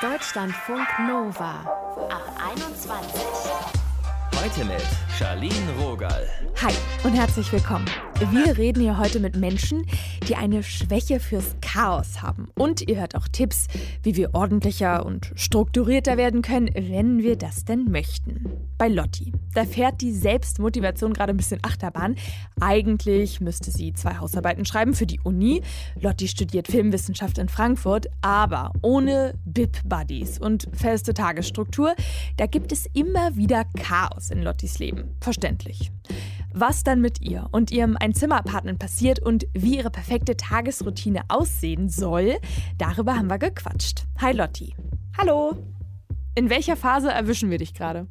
Deutschlandfunk Nova ab 21. Heute mit Charlene Rogal. Hi und herzlich willkommen. Wir reden hier heute mit Menschen, die eine Schwäche fürs Chaos haben. Und ihr hört auch Tipps, wie wir ordentlicher und strukturierter werden können, wenn wir das denn möchten. Bei Lotti. Da fährt die Selbstmotivation gerade ein bisschen Achterbahn. Eigentlich müsste sie zwei Hausarbeiten schreiben für die Uni. Lotti studiert Filmwissenschaft in Frankfurt, aber ohne BIP-Buddies und feste Tagesstruktur, da gibt es immer wieder Chaos in Lottis Leben. Verständlich. Was dann mit ihr und ihrem Einzimmerpartner passiert und wie ihre perfekte Tagesroutine aussehen soll, darüber haben wir gequatscht. Hi Lotti. Hallo. In welcher Phase erwischen wir dich gerade?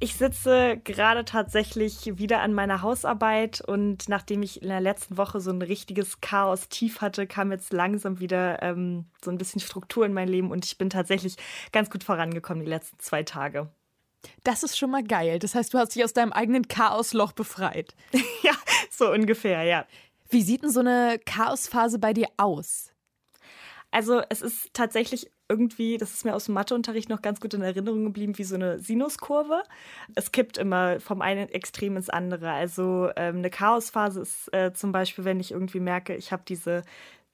Ich sitze gerade tatsächlich wieder an meiner Hausarbeit und nachdem ich in der letzten Woche so ein richtiges Chaos tief hatte, kam jetzt langsam wieder ähm, so ein bisschen Struktur in mein Leben und ich bin tatsächlich ganz gut vorangekommen die letzten zwei Tage. Das ist schon mal geil. Das heißt, du hast dich aus deinem eigenen Chaosloch befreit. ja, so ungefähr, ja. Wie sieht denn so eine Chaosphase bei dir aus? Also es ist tatsächlich irgendwie, das ist mir aus dem Matheunterricht noch ganz gut in Erinnerung geblieben, wie so eine Sinuskurve. Es kippt immer vom einen Extrem ins andere. Also ähm, eine Chaosphase ist äh, zum Beispiel, wenn ich irgendwie merke, ich habe diese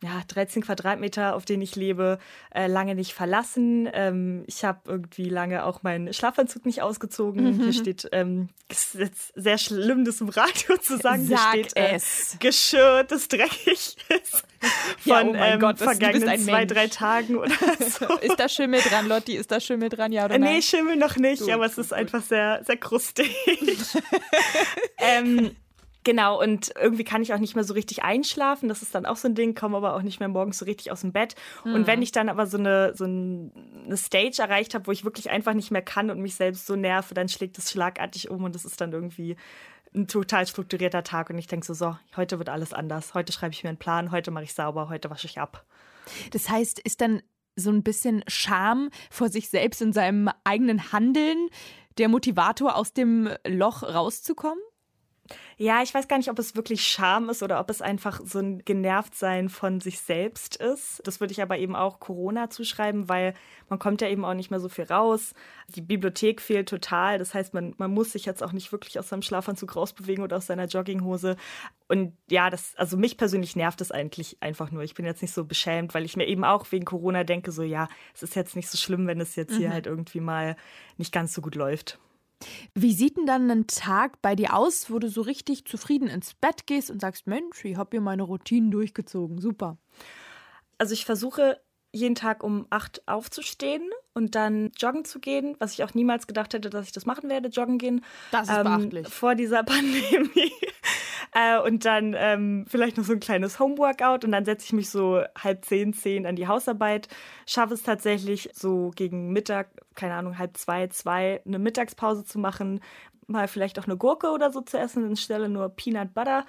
ja, 13 Quadratmeter, auf denen ich lebe, äh, lange nicht verlassen. Ähm, ich habe irgendwie lange auch meinen Schlafanzug nicht ausgezogen. Mhm. Hier steht, ähm, ist jetzt sehr schlimm, das im Radio zu sagen. Sag Hier steht äh, es. Geschirr, das dreckig ist. Von Ja, oh mein ähm, Gott, vergangenen zwei, drei Tagen oder so. Ist da Schimmel dran, Lotti? Ist da Schimmel dran, ja oder Äh, nein? Nee, Schimmel noch nicht, Gut, aber es gut, ist gut. einfach sehr, sehr krustig. ähm, genau, und irgendwie kann ich auch nicht mehr so richtig einschlafen. Das ist dann auch so ein Ding, komme aber auch nicht mehr morgens so richtig aus dem Bett. Und Mhm. wenn ich dann aber so eine, so ein- eine Stage erreicht habe, wo ich wirklich einfach nicht mehr kann und mich selbst so nerve, dann schlägt es schlagartig um und das ist dann irgendwie ein total strukturierter Tag und ich denke so, so, heute wird alles anders. Heute schreibe ich mir einen Plan, heute mache ich sauber, heute wasche ich ab. Das heißt, ist dann so ein bisschen Scham vor sich selbst in seinem eigenen Handeln der Motivator, aus dem Loch rauszukommen? Ja, ich weiß gar nicht, ob es wirklich Scham ist oder ob es einfach so ein Genervtsein von sich selbst ist. Das würde ich aber eben auch Corona zuschreiben, weil man kommt ja eben auch nicht mehr so viel raus. Die Bibliothek fehlt total. Das heißt, man, man muss sich jetzt auch nicht wirklich aus seinem Schlafanzug rausbewegen oder aus seiner Jogginghose. Und ja, das, also mich persönlich nervt es eigentlich einfach nur. Ich bin jetzt nicht so beschämt, weil ich mir eben auch wegen Corona denke, so ja, es ist jetzt nicht so schlimm, wenn es jetzt hier halt irgendwie mal nicht ganz so gut läuft. Wie sieht denn dann ein Tag bei dir aus, wo du so richtig zufrieden ins Bett gehst und sagst, Mensch, ich habe hier meine Routinen durchgezogen, super. also ich versuche jeden Tag um acht aufzustehen und dann joggen zu gehen, was ich auch niemals gedacht hätte, dass ich das machen werde, joggen gehen. Das ist beachtlich. Vor dieser Pandemie. Äh, und dann ähm, vielleicht noch so ein kleines Homeworkout und dann setze ich mich so halb zehn, zehn an die Hausarbeit, schaffe es tatsächlich so gegen Mittag, keine Ahnung, halb zwei, zwei, eine Mittagspause zu machen, mal vielleicht auch eine Gurke oder so zu essen, anstelle nur Peanut Butter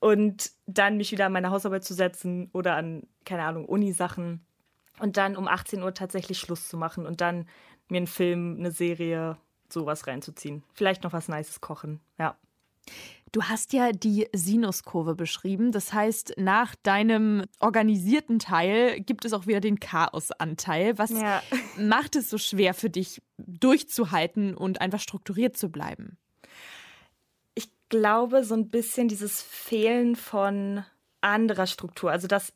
und dann mich wieder an meine Hausarbeit zu setzen oder an, keine Ahnung, Uni-Sachen und dann um 18 Uhr tatsächlich Schluss zu machen und dann mir einen Film, eine Serie, sowas reinzuziehen. Vielleicht noch was Nices kochen, ja. Du hast ja die Sinuskurve beschrieben. Das heißt, nach deinem organisierten Teil gibt es auch wieder den Chaosanteil. Was Ja. macht es so schwer für dich, durchzuhalten und einfach strukturiert zu bleiben? Ich glaube, so ein bisschen dieses Fehlen von anderer Struktur. Also das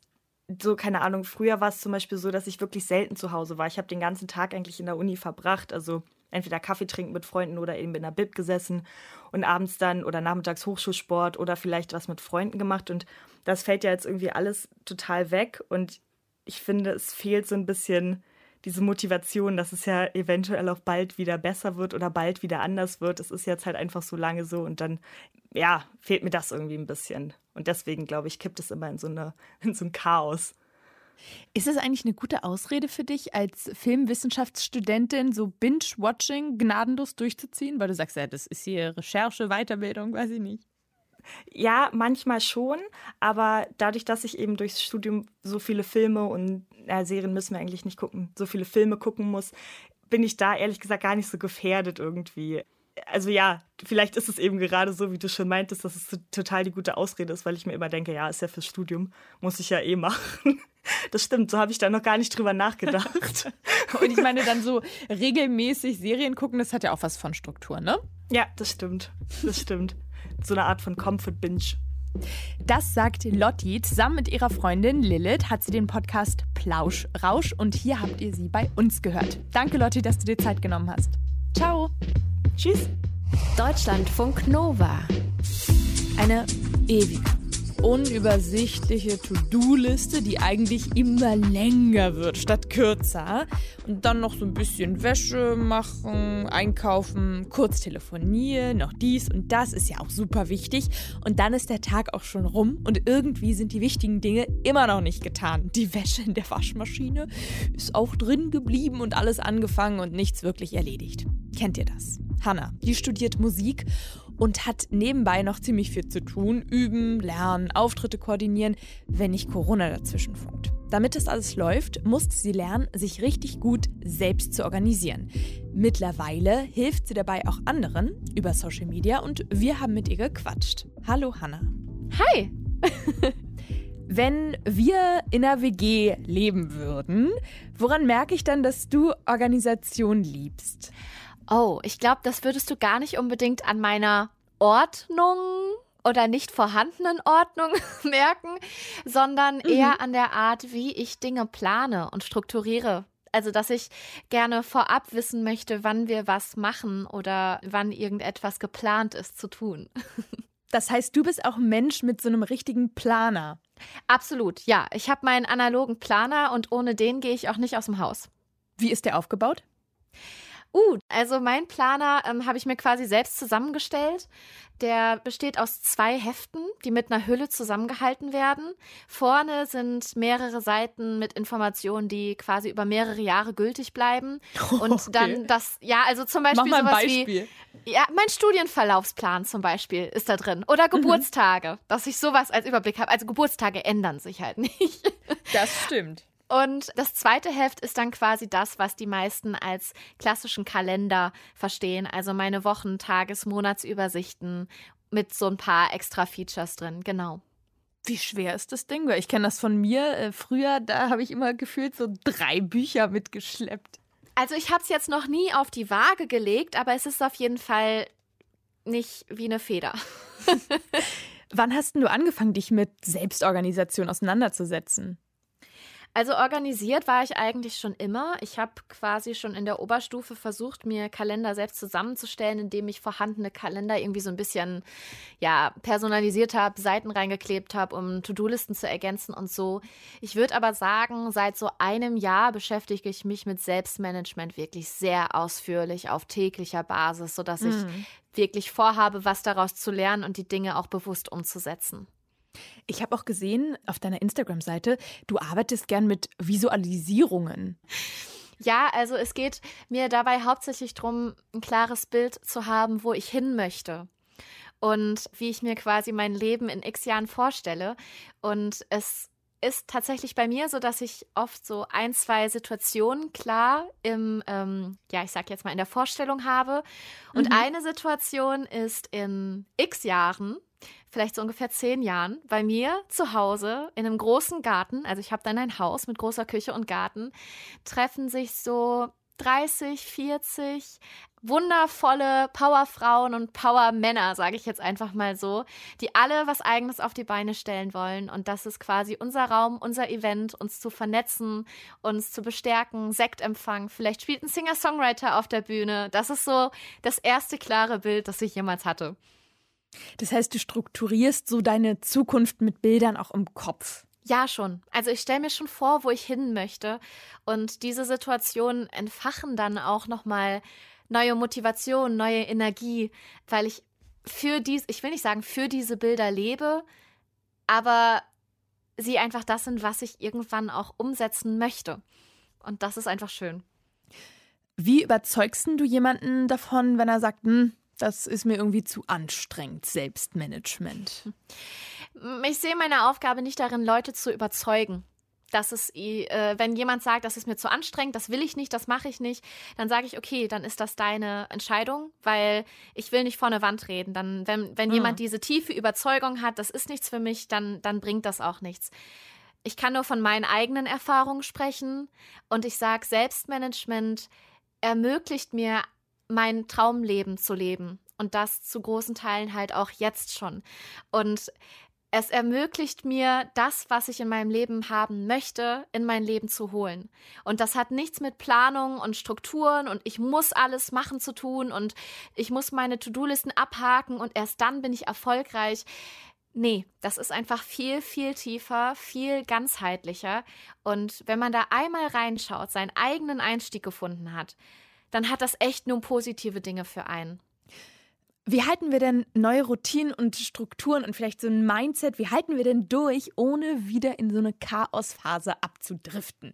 so, keine Ahnung, früher war es zum Beispiel so, dass ich wirklich selten zu Hause war. Ich habe den ganzen Tag eigentlich in der Uni verbracht. Also entweder Kaffee trinken mit Freunden oder eben in der Bib gesessen und abends dann oder nachmittags Hochschulsport oder vielleicht was mit Freunden gemacht. Und das fällt ja jetzt irgendwie alles total weg. Und ich finde, es fehlt so ein bisschen diese Motivation, dass es ja eventuell auch bald wieder besser wird oder bald wieder anders wird. Es ist jetzt halt einfach so lange so und dann, ja, fehlt mir das irgendwie ein bisschen. Und deswegen, glaube ich, kippt es immer in so, eine, in so ein Chaos. Ist es eigentlich eine gute Ausrede für dich, als Filmwissenschaftsstudentin so Binge-Watching gnadenlos durchzuziehen? Weil du sagst, ja, das ist hier Recherche, Weiterbildung, weiß ich nicht. Ja, manchmal schon, aber dadurch, dass ich eben durchs Studium so viele Filme und ja, Serien müssen wir eigentlich nicht gucken, so viele Filme gucken muss, bin ich da ehrlich gesagt gar nicht so gefährdet irgendwie. Also ja, vielleicht ist es eben gerade so, wie du schon meintest, dass es total die gute Ausrede ist, weil ich mir immer denke, ja, ist ja fürs Studium, muss ich ja eh machen. Das stimmt, so habe ich da noch gar nicht drüber nachgedacht. Und ich meine, dann so regelmäßig Serien gucken, das hat ja auch was von Struktur, ne? Ja, das stimmt. Das stimmt. So eine Art von Comfort Binge. Das sagt Lotti. Zusammen mit ihrer Freundin Lilith hat sie den Podcast Plausch Rausch und hier habt ihr sie bei uns gehört. Danke, Lotti, dass du dir Zeit genommen hast. Ciao. Tschüss. Deutschlandfunk Nova. Eine ewige unübersichtliche To-Do-Liste, die eigentlich immer länger wird statt kürzer. Und dann noch so ein bisschen Wäsche machen, einkaufen, kurz telefonieren, noch dies und das ist ja auch super wichtig. Und dann ist der Tag auch schon rum und irgendwie sind die wichtigen Dinge immer noch nicht getan. Die Wäsche in der Waschmaschine ist auch drin geblieben und alles angefangen und nichts wirklich erledigt. Kennt ihr das? Hanna, die studiert Musik und hat nebenbei noch ziemlich viel zu tun. Üben, lernen, Auftritte koordinieren, wenn nicht Corona dazwischen funkt. Damit das alles läuft, musste sie lernen, sich richtig gut selbst zu organisieren. Mittlerweile hilft sie dabei auch anderen über Social Media und wir haben mit ihr gequatscht. Hallo Hanna. Hi. Wenn wir in einer WG leben würden, woran merke ich dann, dass du Organisation liebst? Oh, ich glaube, das würdest du gar nicht unbedingt an meiner Ordnung oder nicht vorhandenen Ordnung merken, sondern mhm. eher an der Art, wie ich Dinge plane und strukturiere. Also, dass ich gerne vorab wissen möchte, wann wir was machen oder wann irgendetwas geplant ist zu tun. Das heißt, du bist auch ein Mensch mit so einem richtigen Planer. Absolut, ja. Ich habe meinen analogen Planer und ohne den gehe ich auch nicht aus dem Haus. Wie ist der aufgebaut? Uh, also mein Planer ähm, habe ich mir quasi selbst zusammengestellt. Der besteht aus zwei Heften, die mit einer Hülle zusammengehalten werden. Vorne sind mehrere Seiten mit Informationen, die quasi über mehrere Jahre gültig bleiben. Und okay. dann das, ja, also zum Beispiel Mach mal ein Beispiel. wie. Ja, mein Studienverlaufsplan zum Beispiel ist da drin. Oder mhm. Geburtstage, mhm. dass ich sowas als Überblick habe. Also Geburtstage ändern sich halt nicht. Das stimmt. Und das zweite Heft ist dann quasi das, was die meisten als klassischen Kalender verstehen. Also meine Wochen-, Tages-, Monatsübersichten mit so ein paar extra Features drin. Genau. Wie schwer ist das Ding? Ich kenne das von mir. Äh, früher, da habe ich immer gefühlt so drei Bücher mitgeschleppt. Also ich habe es jetzt noch nie auf die Waage gelegt, aber es ist auf jeden Fall nicht wie eine Feder. Wann hast du angefangen, dich mit Selbstorganisation auseinanderzusetzen? Also organisiert war ich eigentlich schon immer. Ich habe quasi schon in der Oberstufe versucht, mir Kalender selbst zusammenzustellen, indem ich vorhandene Kalender irgendwie so ein bisschen ja, personalisiert habe, Seiten reingeklebt habe, um To-Do-Listen zu ergänzen und so. Ich würde aber sagen, seit so einem Jahr beschäftige ich mich mit Selbstmanagement wirklich sehr ausführlich auf täglicher Basis, sodass mhm. ich wirklich vorhabe, was daraus zu lernen und die Dinge auch bewusst umzusetzen. Ich habe auch gesehen auf deiner Instagram-Seite, du arbeitest gern mit Visualisierungen. Ja, also es geht mir dabei hauptsächlich darum, ein klares Bild zu haben, wo ich hin möchte und wie ich mir quasi mein Leben in x Jahren vorstelle. Und es ist tatsächlich bei mir so, dass ich oft so ein, zwei Situationen klar im, ähm, ja, ich sag jetzt mal in der Vorstellung habe. Und mhm. eine Situation ist in x Jahren vielleicht so ungefähr zehn Jahren, bei mir zu Hause in einem großen Garten, also ich habe dann ein Haus mit großer Küche und Garten, treffen sich so 30, 40 wundervolle Powerfrauen und Powermänner, sage ich jetzt einfach mal so, die alle was eigenes auf die Beine stellen wollen. Und das ist quasi unser Raum, unser Event, uns zu vernetzen, uns zu bestärken, Sektempfang. Vielleicht spielt ein Singer-Songwriter auf der Bühne. Das ist so das erste klare Bild, das ich jemals hatte. Das heißt, du strukturierst so deine Zukunft mit Bildern auch im Kopf. Ja, schon. Also ich stelle mir schon vor, wo ich hin möchte. Und diese Situationen entfachen dann auch nochmal neue Motivation, neue Energie, weil ich für dies, ich will nicht sagen, für diese Bilder lebe, aber sie einfach das sind, was ich irgendwann auch umsetzen möchte. Und das ist einfach schön. Wie überzeugst du jemanden davon, wenn er sagt, hm, das ist mir irgendwie zu anstrengend, Selbstmanagement. Ich sehe meine Aufgabe nicht darin, Leute zu überzeugen. dass es, äh, wenn jemand sagt, das ist mir zu anstrengend, das will ich nicht, das mache ich nicht, dann sage ich, okay, dann ist das deine Entscheidung, weil ich will nicht vor eine Wand reden. Dann, wenn, wenn mhm. jemand diese tiefe Überzeugung hat, das ist nichts für mich, dann, dann bringt das auch nichts. Ich kann nur von meinen eigenen Erfahrungen sprechen und ich sage, Selbstmanagement ermöglicht mir, mein Traumleben zu leben. Und das zu großen Teilen halt auch jetzt schon. Und es ermöglicht mir, das, was ich in meinem Leben haben möchte, in mein Leben zu holen. Und das hat nichts mit Planung und Strukturen und ich muss alles machen zu tun und ich muss meine To-Do-Listen abhaken und erst dann bin ich erfolgreich. Nee, das ist einfach viel, viel tiefer, viel ganzheitlicher. Und wenn man da einmal reinschaut, seinen eigenen Einstieg gefunden hat, dann hat das echt nur positive Dinge für einen. Wie halten wir denn neue Routinen und Strukturen und vielleicht so ein Mindset, wie halten wir denn durch, ohne wieder in so eine Chaosphase abzudriften?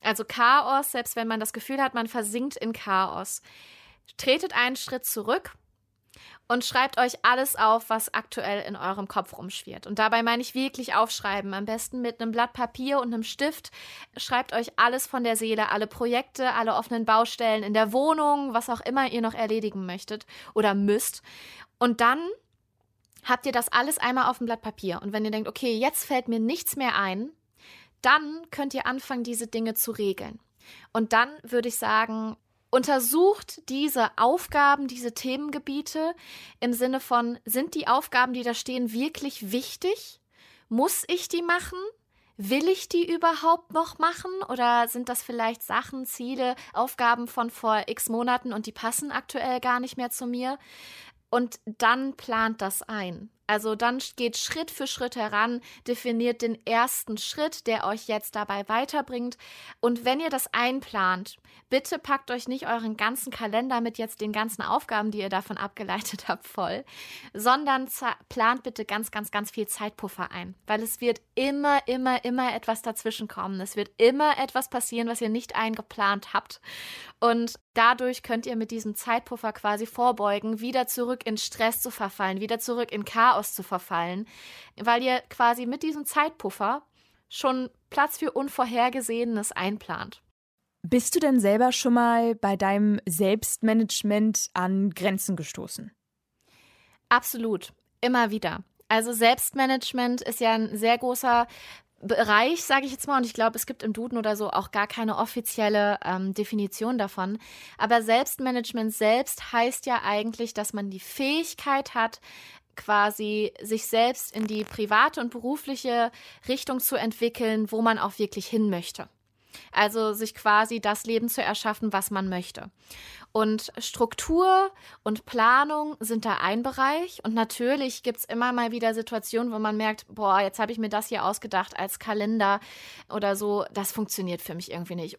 Also Chaos, selbst wenn man das Gefühl hat, man versinkt in Chaos. Tretet einen Schritt zurück und schreibt euch alles auf, was aktuell in eurem Kopf rumschwirrt. Und dabei meine ich wirklich aufschreiben. Am besten mit einem Blatt Papier und einem Stift. Schreibt euch alles von der Seele, alle Projekte, alle offenen Baustellen in der Wohnung, was auch immer ihr noch erledigen möchtet oder müsst. Und dann habt ihr das alles einmal auf dem Blatt Papier. Und wenn ihr denkt, okay, jetzt fällt mir nichts mehr ein, dann könnt ihr anfangen, diese Dinge zu regeln. Und dann würde ich sagen, untersucht diese Aufgaben, diese Themengebiete im Sinne von, sind die Aufgaben, die da stehen, wirklich wichtig? Muss ich die machen? Will ich die überhaupt noch machen? Oder sind das vielleicht Sachen, Ziele, Aufgaben von vor x Monaten und die passen aktuell gar nicht mehr zu mir? Und dann plant das ein. Also dann geht Schritt für Schritt heran, definiert den ersten Schritt, der euch jetzt dabei weiterbringt. Und wenn ihr das einplant, bitte packt euch nicht euren ganzen Kalender mit jetzt den ganzen Aufgaben, die ihr davon abgeleitet habt, voll, sondern plant bitte ganz, ganz, ganz viel Zeitpuffer ein, weil es wird immer, immer, immer etwas dazwischen kommen. Es wird immer etwas passieren, was ihr nicht eingeplant habt. Und dadurch könnt ihr mit diesem Zeitpuffer quasi vorbeugen, wieder zurück in Stress zu verfallen, wieder zurück in Chaos zu verfallen, weil ihr quasi mit diesem Zeitpuffer schon Platz für Unvorhergesehenes einplant. Bist du denn selber schon mal bei deinem Selbstmanagement an Grenzen gestoßen? Absolut, immer wieder. Also Selbstmanagement ist ja ein sehr großer Bereich, sage ich jetzt mal, und ich glaube, es gibt im Duden oder so auch gar keine offizielle ähm, Definition davon. Aber Selbstmanagement selbst heißt ja eigentlich, dass man die Fähigkeit hat, quasi sich selbst in die private und berufliche Richtung zu entwickeln, wo man auch wirklich hin möchte. Also sich quasi das Leben zu erschaffen, was man möchte. Und Struktur und Planung sind da ein Bereich. Und natürlich gibt es immer mal wieder Situationen, wo man merkt, boah, jetzt habe ich mir das hier ausgedacht als Kalender oder so. Das funktioniert für mich irgendwie nicht.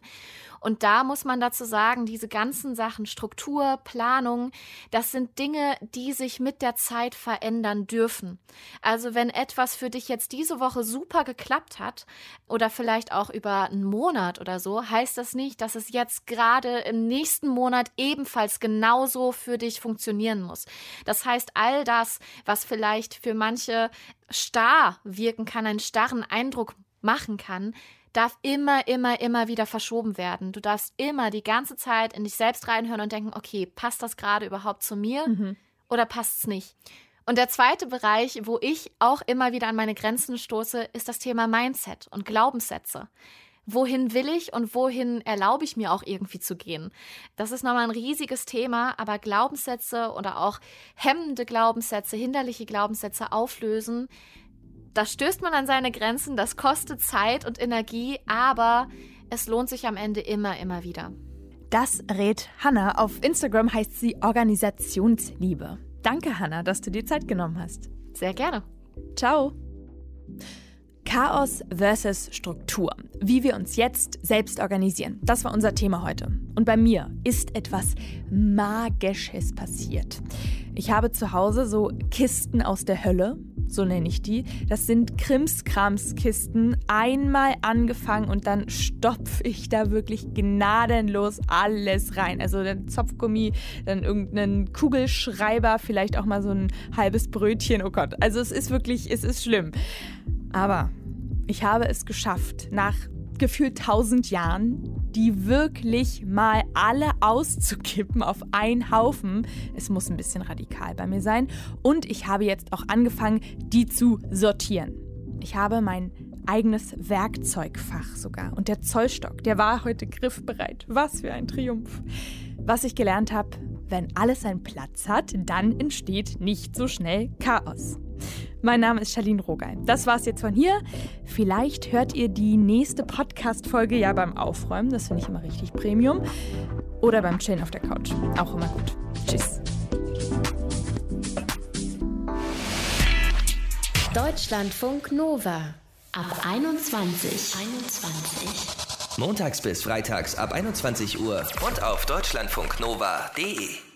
Und da muss man dazu sagen, diese ganzen Sachen, Struktur, Planung, das sind Dinge, die sich mit der Zeit verändern dürfen. Also wenn etwas für dich jetzt diese Woche super geklappt hat oder vielleicht auch über einen Monat oder so, heißt das nicht, dass es jetzt gerade im nächsten Monat ebenfalls genauso für dich funktionieren muss. Das heißt, all das, was vielleicht für manche starr wirken kann, einen starren Eindruck machen kann, darf immer, immer, immer wieder verschoben werden. Du darfst immer die ganze Zeit in dich selbst reinhören und denken, okay, passt das gerade überhaupt zu mir mhm. oder passt es nicht? Und der zweite Bereich, wo ich auch immer wieder an meine Grenzen stoße, ist das Thema Mindset und Glaubenssätze. Wohin will ich und wohin erlaube ich mir auch irgendwie zu gehen? Das ist nochmal ein riesiges Thema, aber Glaubenssätze oder auch hemmende Glaubenssätze, hinderliche Glaubenssätze auflösen, da stößt man an seine Grenzen, das kostet Zeit und Energie, aber es lohnt sich am Ende immer, immer wieder. Das rät Hanna. Auf Instagram heißt sie Organisationsliebe. Danke, Hanna, dass du dir Zeit genommen hast. Sehr gerne. Ciao. Chaos versus Struktur. Wie wir uns jetzt selbst organisieren. Das war unser Thema heute. Und bei mir ist etwas Magisches passiert. Ich habe zu Hause so Kisten aus der Hölle so nenne ich die. Das sind Krimskramskisten, einmal angefangen und dann stopfe ich da wirklich gnadenlos alles rein. Also dann Zopfgummi, dann irgendeinen Kugelschreiber, vielleicht auch mal so ein halbes Brötchen. Oh Gott, also es ist wirklich, es ist schlimm. Aber Ich habe es geschafft, nach gefühlt tausend Jahren, die wirklich mal alle auszukippen auf einen Haufen. Es muss ein bisschen radikal bei mir sein. Und ich habe jetzt auch angefangen, die zu sortieren. Ich habe mein eigenes Werkzeugfach sogar. Und der Zollstock, der war heute griffbereit. Was für ein Triumph. Was ich gelernt habe, wenn alles seinen Platz hat, dann entsteht nicht so schnell Chaos. Mein Name ist Charlene Rogal. Das war's jetzt von hier. Vielleicht hört ihr die nächste Podcast-Folge ja beim Aufräumen. Das finde ich immer richtig Premium. Oder beim Chillen auf der Couch. Auch immer gut. Tschüss. Deutschlandfunk Nova. Ab 21. 21. Montags bis freitags ab 21 Uhr und auf deutschlandfunknova.de.